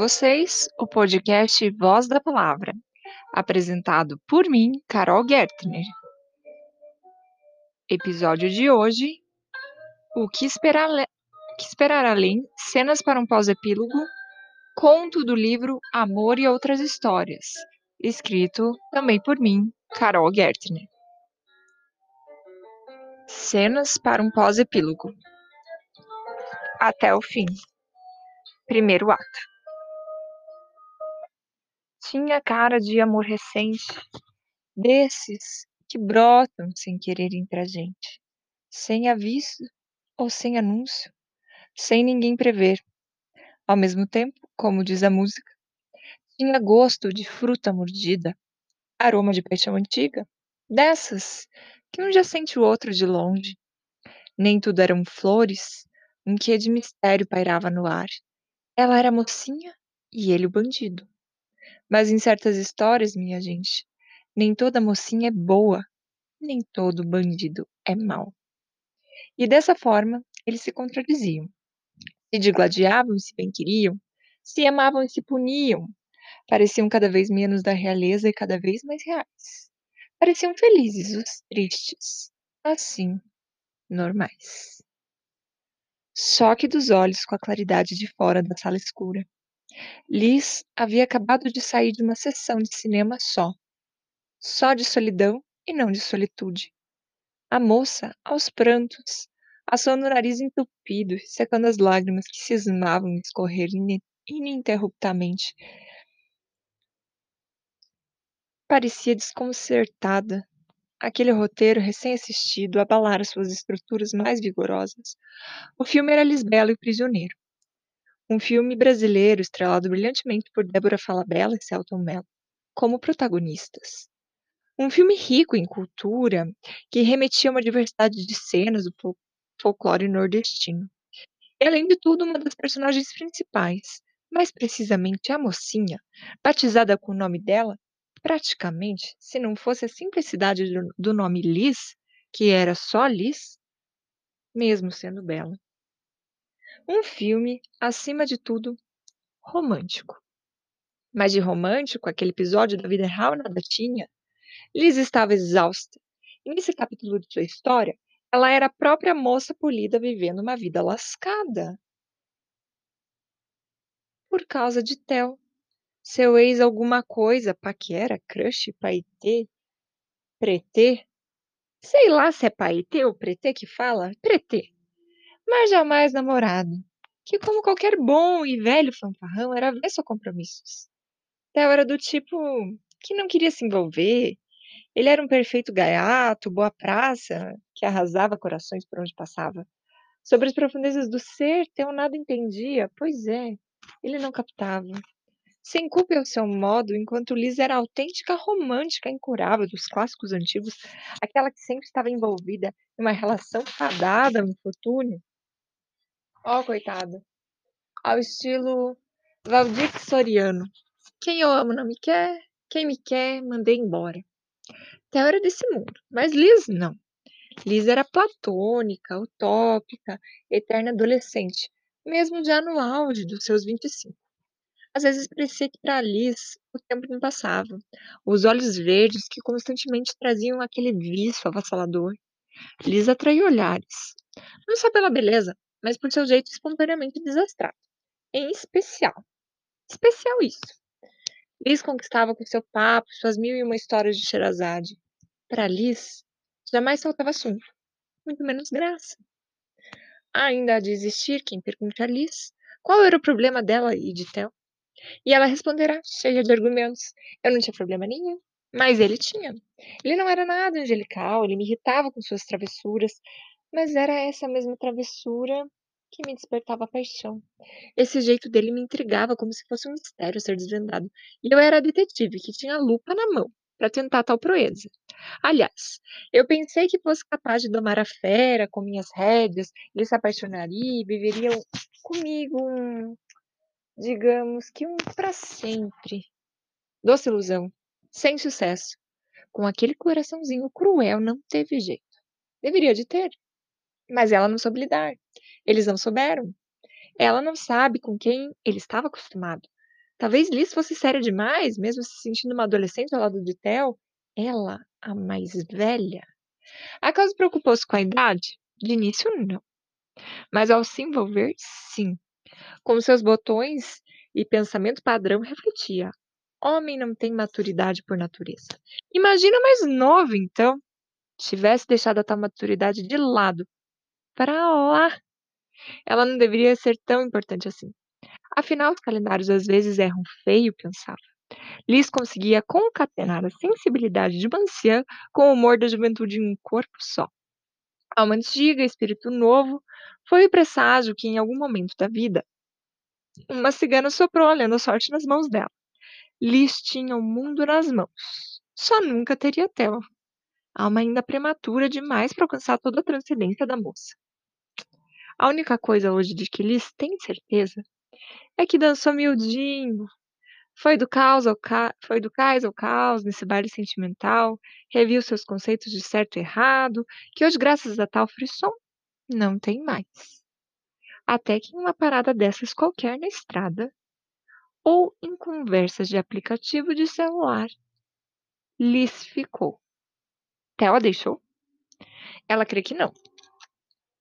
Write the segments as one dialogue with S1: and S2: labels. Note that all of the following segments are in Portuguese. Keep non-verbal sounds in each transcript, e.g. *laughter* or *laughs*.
S1: Vocês, o podcast Voz da Palavra, apresentado por mim, Carol Gertner. Episódio de hoje: O que esperar, que esperar além? Cenas para um pós-epílogo. Conto do livro Amor e Outras Histórias, escrito também por mim, Carol Gertner. Cenas para um pós-epílogo. Até o fim. Primeiro ato. Tinha cara de amor recente, desses que brotam sem querer entre a gente, sem aviso ou sem anúncio, sem ninguém prever. Ao mesmo tempo, como diz a música, tinha gosto de fruta mordida, aroma de paixão antiga, dessas que um já sente o outro de longe. Nem tudo eram flores, um quê de mistério pairava no ar. Ela era mocinha e ele o bandido. Mas em certas histórias, minha gente, nem toda mocinha é boa, nem todo bandido é mau. E dessa forma, eles se contradiziam. Se digladiavam e se bem queriam, se amavam e se puniam. Pareciam cada vez menos da realeza e cada vez mais reais. Pareciam felizes os tristes, assim, normais. Choque dos olhos com a claridade de fora da sala escura. Liz havia acabado de sair de uma sessão de cinema só. Só de solidão e não de solitude. A moça, aos prantos, assou no nariz entupido, secando as lágrimas que cismavam escorrer ininterruptamente. Parecia desconcertada. Aquele roteiro recém-assistido abalara suas estruturas mais vigorosas. O filme era Lisbela e o Prisioneiro um filme brasileiro estrelado brilhantemente por Débora Falabella e Celton Mello, como protagonistas. Um filme rico em cultura, que remetia a uma diversidade de cenas do folclore nordestino. E, além de tudo, uma das personagens principais, mais precisamente a mocinha, batizada com o nome dela, praticamente, se não fosse a simplicidade do nome Liz, que era só Liz, mesmo sendo bela. Um filme, acima de tudo, romântico. Mas de romântico, aquele episódio da vida real nada tinha. Liz estava exausta. E nesse capítulo de sua história, ela era a própria moça polida vivendo uma vida lascada. Por causa de Theo. Seu ex alguma coisa, paquera, crush, paetê, pretê. Sei lá se é paetê ou pretê que fala. Pretê mas jamais namorado, que como qualquer bom e velho fanfarrão era avesso a compromissos. Theo era do tipo que não queria se envolver, ele era um perfeito gaiato, boa praça, que arrasava corações por onde passava. Sobre as profundezas do ser, Theo nada entendia, pois é, ele não captava. Sem culpa ao seu modo, enquanto Liz era autêntica romântica incurável dos clássicos antigos, aquela que sempre estava envolvida em uma relação fadada no infortúnio, Ó, coitada. Ao estilo Valdir Soriano. Quem eu amo não me quer, quem me quer, mandei embora. Theo era desse mundo, mas Liz não. Liz era platônica, utópica, eterna adolescente, mesmo já no auge dos seus 25. Às vezes parecia que para Liz o tempo não passava. Os olhos verdes que constantemente traziam aquele vício avassalador. Liz atraía olhares. Não só pela beleza, mas por seu jeito espontaneamente desastrado. Em especial. Especial isso. Liz conquistava com seu papo suas mil e uma histórias de Sherazade. Para Liz, jamais faltava assunto, muito menos graça. Ainda há de existir quem pergunte a Liz qual era o problema dela e de Theo. E ela responderá, cheia de argumentos: Eu não tinha problema nenhum. Mas ele tinha. Ele não era nada angelical, ele me irritava com suas travessuras, mas era essa mesma travessura que me despertava paixão. Esse jeito dele me intrigava como se fosse um mistério a ser desvendado. E eu era a detetive que tinha a lupa na mão para tentar tal proeza. Aliás, eu pensei que fosse capaz de domar a fera com minhas rédeas, ele se apaixonaria e viveria comigo um, digamos que um para sempre. Doce ilusão, sem sucesso. Com aquele coraçãozinho cruel não teve jeito. Deveria de ter. Mas ela não soube lidar. Eles não souberam. Ela não sabe com quem ele estava acostumado. Talvez Liz fosse séria demais, mesmo se sentindo uma adolescente ao lado de Theo. Ela, a mais velha. Acaso preocupou-se com a idade? De início, não. Mas ao se envolver, sim. Com seus botões e pensamento padrão, refletia. Homem não tem maturidade por natureza. Imagina mais novo, então. Tivesse deixado a tal maturidade de lado. Para lá. Ela não deveria ser tão importante assim. Afinal, os calendários às vezes erram feio, pensava. Liz conseguia concatenar a sensibilidade de uma anciã com o humor da juventude em um corpo só. Alma antiga, espírito novo, foi o presságio que, em algum momento da vida, uma cigana soprou olhando a sorte nas mãos dela. Liz tinha o mundo nas mãos. Só nunca teria Theo. Alma ainda prematura demais para alcançar toda a transcendência da moça. A única coisa hoje de que Liz tem certeza é que dançou miudinho. Foi do caos ao ca... foi do cais ao caos nesse baile sentimental, reviu seus conceitos de certo e errado, que hoje, graças a tal frisson, não tem mais. Até que em uma parada dessas qualquer na estrada, ou em conversas de aplicativo de celular, Liz ficou. Theo a deixou? Ela crê que não.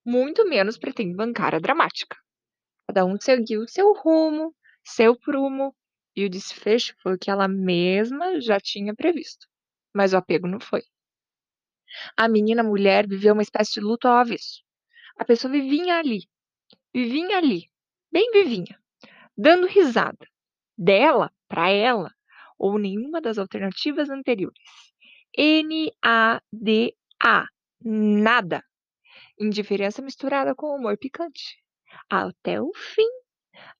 S1: Muito menos pretende bancar a dramática. Cada um seguiu seu rumo, seu prumo, e o desfecho foi o que ela mesma já tinha previsto. Mas o apego não foi. A menina mulher viveu uma espécie de luto ao avesso. A pessoa vivinha ali, vivinha ali, bem vivinha, dando risada, dela para ela, ou nenhuma das alternativas anteriores. N-A-D-A, nada. Indiferença misturada com humor picante. Até o fim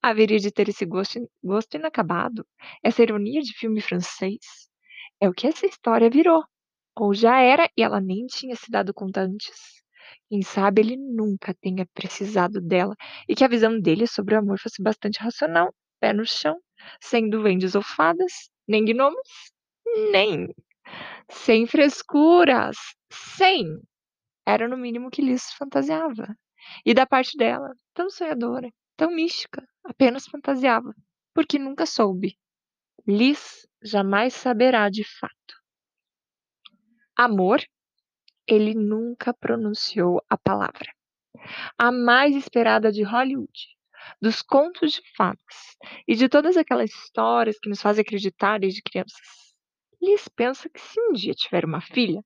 S1: haveria de ter esse gosto, gosto inacabado, essa ironia de filme francês. É o que essa história virou. Ou já era e ela nem tinha se dado conta antes. Quem sabe ele nunca tenha precisado dela e que a visão dele sobre o amor fosse bastante racional, pé no chão, sem duendes ou fadas, nem gnomos, nem. Sem frescuras, sem. Era no mínimo que Liz fantasiava. E da parte dela, tão sonhadora, tão mística, apenas fantasiava, porque nunca soube. Liz jamais saberá de fato. Amor, ele nunca pronunciou a palavra. A mais esperada de Hollywood, dos contos de fadas e de todas aquelas histórias que nos fazem acreditar desde crianças. Liz pensa que se um dia tiver uma filha,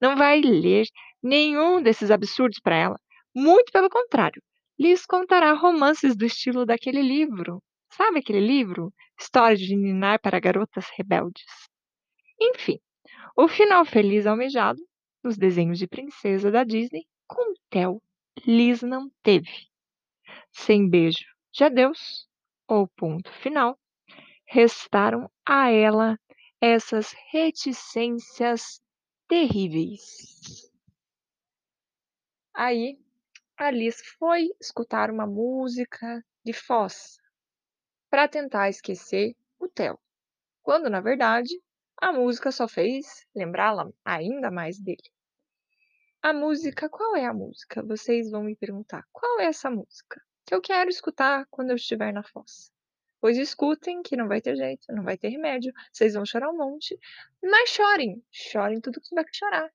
S1: não vai ler nenhum desses absurdos para ela. Muito pelo contrário, lhes contará romances do estilo daquele livro. Sabe aquele livro? História de Ninar para garotas rebeldes. Enfim, o final feliz almejado nos desenhos de princesa da Disney, com Theo, Liz não teve. Sem beijo de adeus, ou ponto final, restaram a ela essas reticências terríveis. Aí Alice foi escutar uma música de Foz para tentar esquecer o Theo, quando na verdade a música só fez lembrá-la ainda mais dele. A música, qual é a música? Vocês vão me perguntar. Qual é essa música? Que eu quero escutar quando eu estiver na foz. Pois escutem, que não vai ter jeito, não vai ter remédio. Vocês vão chorar um monte, mas chorem, chorem tudo que tiver que chorar.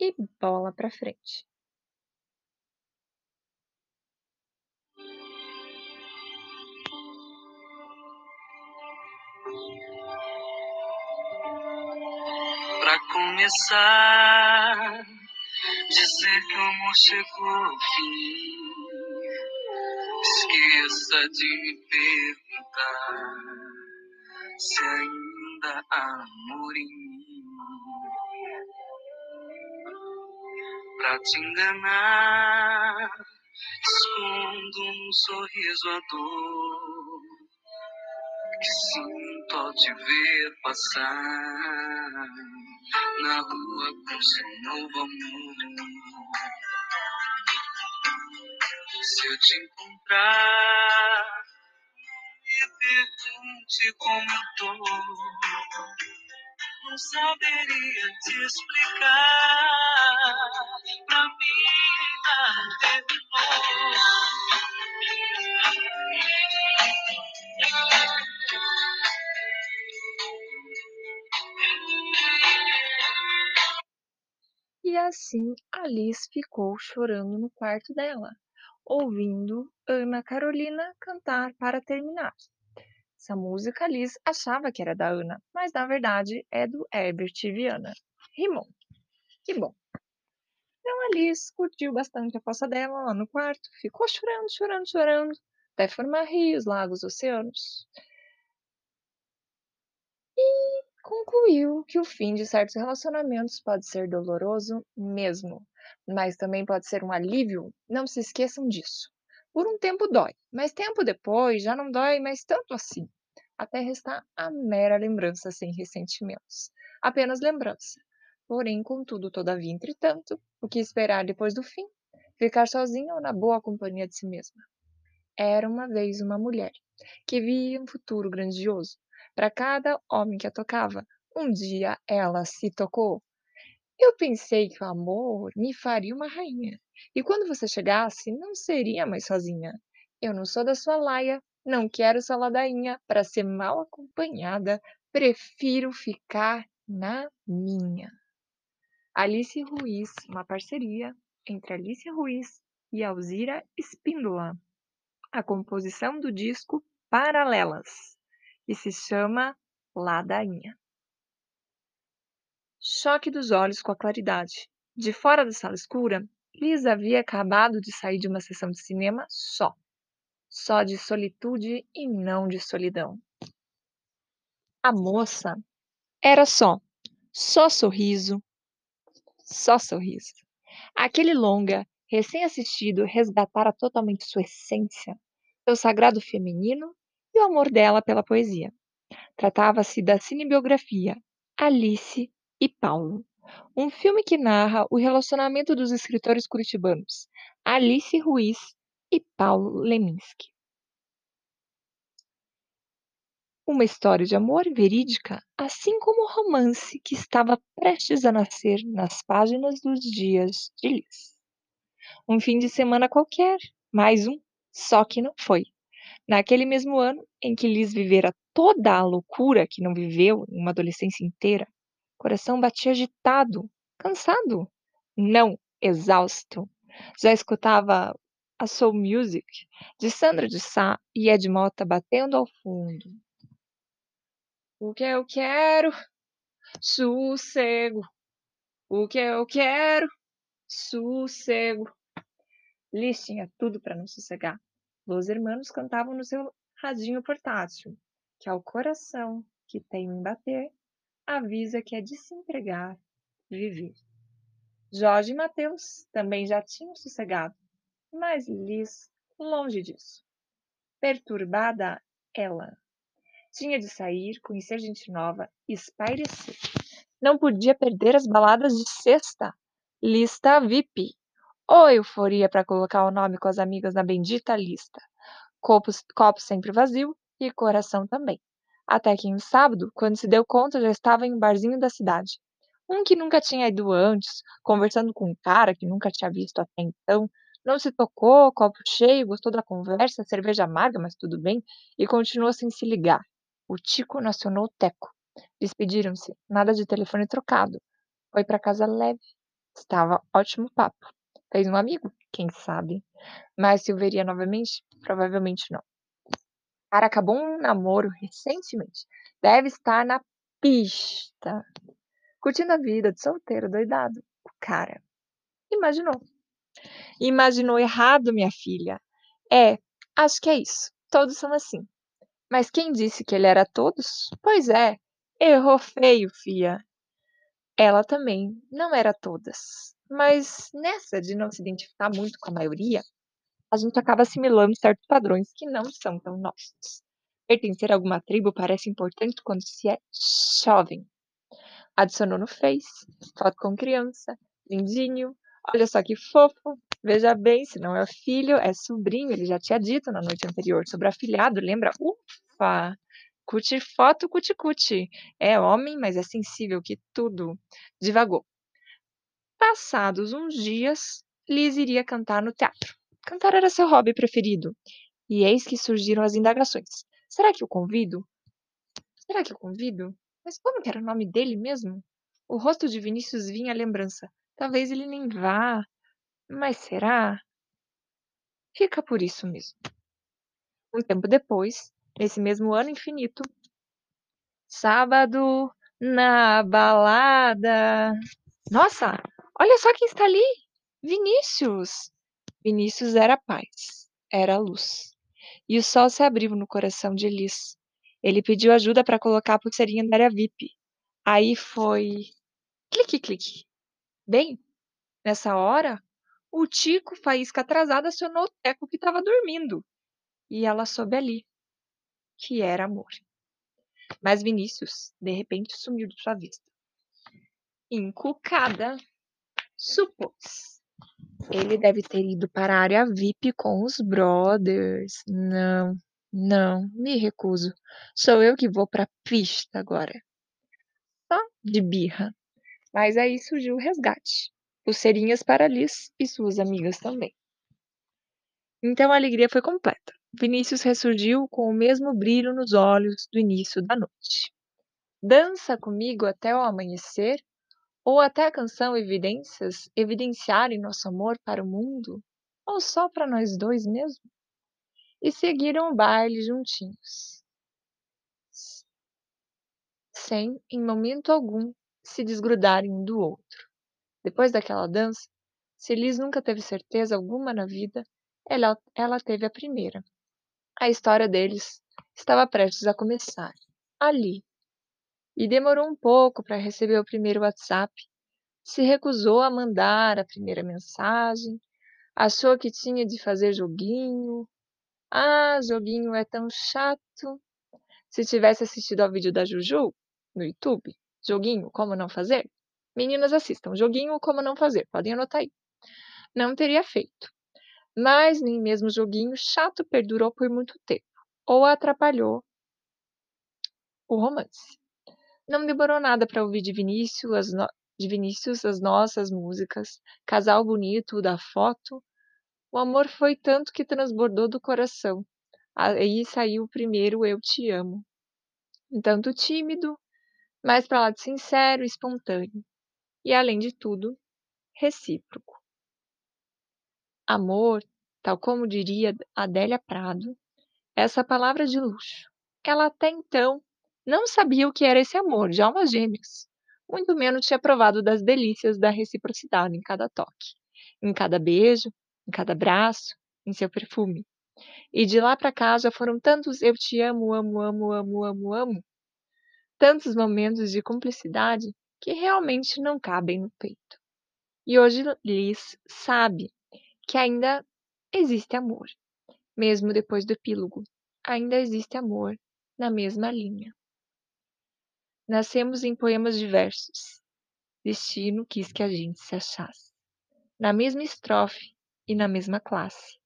S1: E bola pra frente.
S2: Começar, dizer que o amor chegou ao fim. Esqueça de me perguntar se ainda há amor em mim. Pra te enganar, escondo um sorriso à dor que sinto ao te ver passar na rua com seu novo amor. Se eu te encontrar, me pergunte como eu tô. Não saberia te explicar. Pra mim, terminou.
S1: Assim Alice ficou chorando no quarto dela, ouvindo Ana Carolina cantar para terminar. Essa música Alice achava que era da Ana, mas na verdade é do Herbert Viana. Rimou. Que bom. Então Alice curtiu bastante a fossa dela lá no quarto, ficou chorando, chorando, chorando, até formar rios, lagos, oceanos. E concluiu que o fim de certos relacionamentos pode ser doloroso mesmo, mas também pode ser um alívio. Não se esqueçam disso. Por um tempo dói, mas tempo depois já não dói mais tanto assim. Até restar a mera lembrança sem ressentimentos. Apenas lembrança. Porém, contudo, todavia, entretanto, o que esperar depois do fim? Ficar sozinha ou na boa companhia de si mesma? Era uma vez uma mulher que via um futuro grandioso para cada homem que a tocava. Um dia ela se tocou. Eu pensei que o amor me faria uma rainha, e quando você chegasse, não seria mais sozinha. Eu não sou da sua laia, não quero sua ladainha, para ser mal acompanhada, prefiro ficar na minha. Alice Ruiz, uma parceria entre Alice Ruiz e Alzira Espíndola. A composição do disco Paralelas e se chama Ladainha. Choque dos olhos com a claridade. De fora da sala escura, Liz havia acabado de sair de uma sessão de cinema só. Só de solitude e não de solidão. A moça era só, só sorriso, só sorriso. Aquele longa, recém-assistido, resgatara totalmente sua essência, seu sagrado feminino e o amor dela pela poesia. Tratava-se da cinebiografia Alice e Paulo, um filme que narra o relacionamento dos escritores curitibanos Alice Ruiz e Paulo Leminski. Uma história de amor verídica, assim como o romance que estava prestes a nascer nas páginas dos dias de Liz. Um fim de semana qualquer, mais um, só que não foi. Naquele mesmo ano em que Liz vivera toda a loucura que não viveu em uma adolescência inteira, o coração batia agitado, cansado, não exausto. Já escutava a soul music de Sandra de Sá e Ed Mota batendo ao fundo. O que eu quero? Sossego. O que eu quero? Sossego. Liz tinha tudo para não sossegar. Los hermanos cantavam no seu radinho portátil, que ao coração que tem em bater, avisa que é de se entregar, viver. Jorge e Mateus também já tinham sossegado, mas Liz longe disso. Perturbada, ela tinha de sair, conhecer gente nova, espairecer. Não podia perder as baladas de sexta. Lista VIP. Ou euforia para colocar o nome com as amigas na bendita lista. Copo, copo sempre vazio e coração também. Até que em sábado, quando se deu conta, já estava em um barzinho da cidade. Um que nunca tinha ido antes, conversando com um cara que nunca tinha visto até então, não se tocou, copo cheio, gostou da conversa, cerveja amarga, mas tudo bem, e continuou sem se ligar. O Tico nacionou o Teco. Despediram-se, nada de telefone trocado. Foi para casa leve. Estava ótimo papo. Fez um amigo? Quem sabe? Mas se o veria novamente? Provavelmente não. Cara acabou um namoro recentemente. Deve estar na pista. Curtindo a vida de solteiro doidado. O cara. Imaginou. Imaginou errado, minha filha. É, acho que é isso. Todos são assim. Mas quem disse que ele era todos? Pois é, errou feio, fia. Ela também não era todas. Mas nessa de não se identificar muito com a maioria, a gente acaba assimilando certos padrões que não são tão nossos. Pertencer a alguma tribo parece importante quando se é jovem. Adicionou no Face, foto com criança, lindinho, olha só que fofo, veja bem, se não é filho, é sobrinho, ele já tinha dito na noite anterior sobre afilhado, lembra? Ufa! Cuti foto, cuti cuti. É homem, mas é sensível que tudo. Divagou. Passados uns dias, Liz iria cantar no teatro. Cantar era seu hobby preferido. E eis que surgiram as indagações. Será que eu convido? Será que eu convido? Mas como que era o nome dele mesmo? O rosto de Vinícius vinha à lembrança. Talvez ele nem vá, mas será? Fica por isso mesmo. Um tempo depois, nesse mesmo ano infinito, sábado na balada. Nossa, olha só quem está ali! Vinícius! Vinícius era paz, era luz. E o sol se abriu no coração de Elis. Ele pediu ajuda para colocar a pulseirinha na área VIP. Aí foi. Clique, clique. Bem, nessa hora, o Tico, faísca atrasada, acionou o Teco que estava dormindo. E ela soube ali que era amor. Mas Vinícius, de repente, sumiu de sua vista. Encucada, supôs. Ele deve ter ido para a área VIP com os brothers. Não, não, me recuso. Sou eu que vou para a pista agora. Só de birra. Mas aí surgiu o resgate. Pulseirinhas para Liz e suas amigas também. Então a alegria foi completa. Vinícius ressurgiu com o mesmo brilho nos olhos do início da noite. Dança comigo até o amanhecer? Ou até a canção Evidências evidenciarem nosso amor para o mundo? Ou só para nós dois mesmo? E seguiram o baile juntinhos. Sem, em momento algum, se desgrudarem um do outro. Depois daquela dança, se Liz nunca teve certeza alguma na vida, ela, ela teve a primeira. A história deles estava prestes a começar, ali. E demorou um pouco para receber o primeiro WhatsApp. Se recusou a mandar a primeira mensagem. Achou que tinha de fazer joguinho. Ah, joguinho é tão chato. Se tivesse assistido ao vídeo da Juju no YouTube, joguinho como não fazer, meninas assistam, joguinho como não fazer, podem anotar aí. Não teria feito. Mas nem mesmo joguinho chato perdurou por muito tempo, ou atrapalhou o romance. Não demorou nada para ouvir de Vinícius, as no... de Vinícius as nossas músicas, casal bonito da foto. O amor foi tanto que transbordou do coração. Aí saiu o primeiro Eu Te Amo. Um tanto tímido, mas para lá de sincero espontâneo. E, além de tudo, recíproco. Amor, tal como diria Adélia Prado, essa palavra de luxo. Ela até então não sabia o que era esse amor de almas gêmeas. Muito menos tinha provado das delícias da reciprocidade em cada toque, em cada beijo, em cada abraço, em seu perfume. E de lá para cá já foram tantos eu te amo, amo, amo, amo, amo, amo, tantos momentos de cumplicidade que realmente não cabem no peito. E hoje Liz sabe que ainda existe amor, mesmo depois do epílogo. Ainda existe amor na mesma linha. Nascemos em poemas diversos. Destino quis que a gente se achasse. Na mesma estrofe e na mesma classe.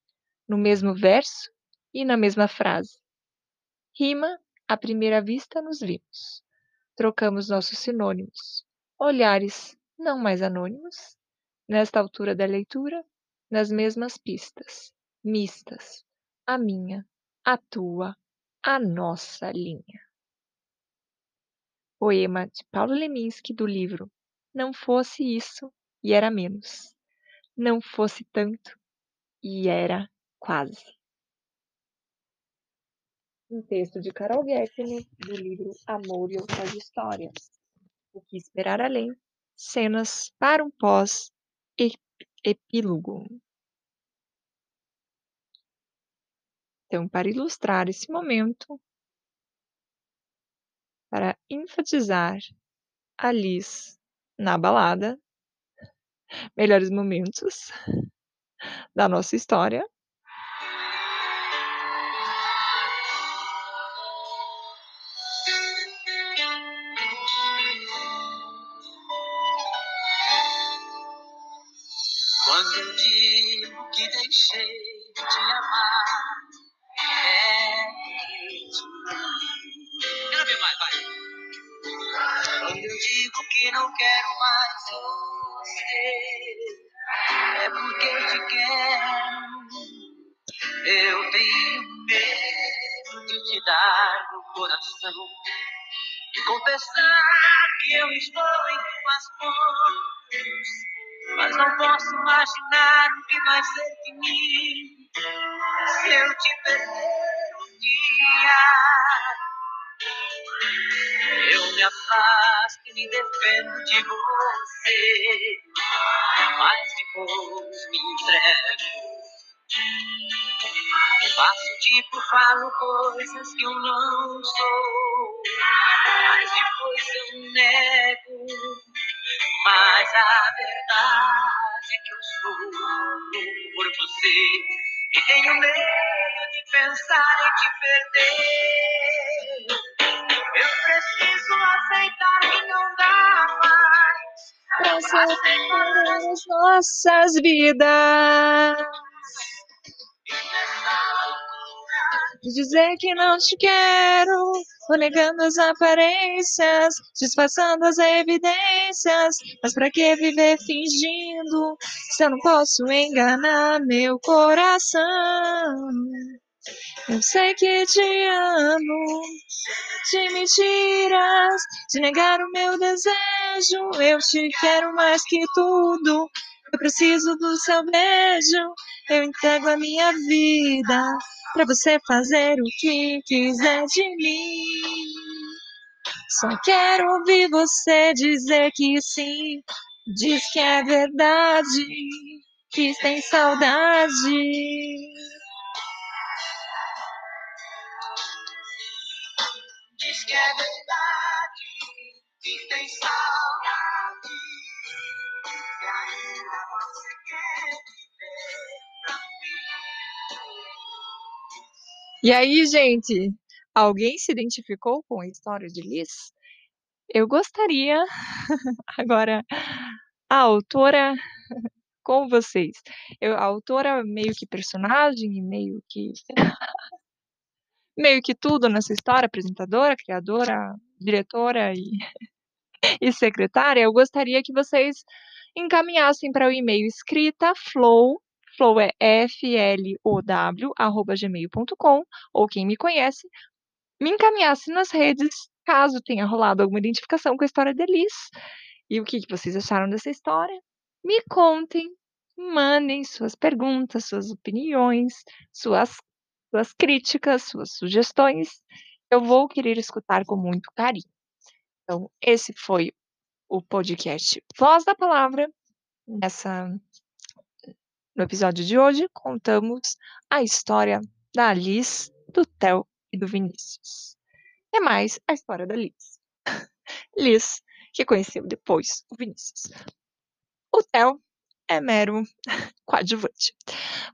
S1: No mesmo verso e na mesma frase. Rima, à primeira vista nos vimos. Trocamos nossos sinônimos. Olhares não mais anônimos. Nesta altura da leitura, nas mesmas pistas, mistas. A minha, a tua, a nossa linha. Poema de Paulo Leminski do livro Não fosse isso e era menos. Não fosse tanto e era quase. Um texto de Carol Gertner do livro Amor e Outras Histórias. O que esperar além? Cenas para um pós-epílogo. Então, para ilustrar esse momento, para enfatizar a Liz na balada, melhores momentos da nossa história.
S2: Te dar no coração e confessar que eu estou em tuas mãos. Mas não posso imaginar o que vai ser de mim se eu te perder um dia. Eu me afasto e me defendo de você, mas depois me entrego. Faço tipo, falo coisas que eu não sou, mas depois eu nego. Mas a verdade é que eu sou por você e tenho medo de pensar em te perder. Eu preciso aceitar que não dá mais
S1: Pra separar as nossas vidas. Dizer que não te quero, vou negando as aparências, disfarçando as evidências. Mas pra que viver fingindo se eu não posso enganar meu coração? Eu sei que te amo, de mentiras, de negar o meu desejo. Eu te quero mais que tudo. Eu preciso do seu beijo. Eu entrego a minha vida pra você fazer o que quiser de mim. Só quero ouvir você dizer que sim. Diz que é verdade, que tem saudade.
S2: Diz que é verdade, que tem saudade.
S1: E aí, gente, alguém se identificou com a história de Liz? Eu gostaria, *laughs* agora, a autora com vocês. Eu, a autora meio que personagem e meio que *laughs* meio que tudo nessa história, apresentadora, criadora, diretora e, *laughs* e secretária, eu gostaria que vocês encaminhassem para o e-mail escrita flow, flow é F-L-O-W, arroba gmail.com, ou quem me conhece, me encaminhasse nas redes, caso tenha rolado alguma identificação com a história da Liz. E o que, que vocês acharam dessa história? Me contem, mandem suas perguntas, suas opiniões, suas suas críticas, suas sugestões. Eu vou querer escutar com muito carinho. Então, esse foi o podcast Voz da Palavra. Nessa, no episódio de hoje, contamos a história da Liz, do Theo e do Vinícius. É mais a história da Liz. Liz, *laughs* que conheceu depois o Vinícius. O Theo é mero *laughs* coadjuvante.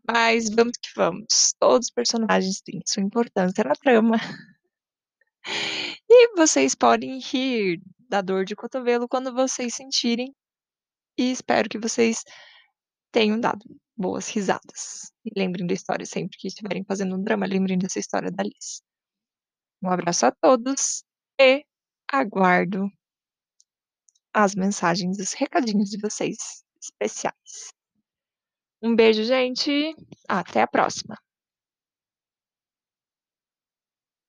S1: Mas vamos que vamos. Todos os personagens têm sua importância na trama. *laughs* E vocês podem rir da dor de cotovelo quando vocês sentirem. E espero que vocês tenham dado boas risadas. E lembrem da história sempre que estiverem fazendo um drama, lembrem dessa história da Liz. Um abraço a todos e aguardo as mensagens, os recadinhos de vocês especiais. Um beijo, gente. Até a próxima.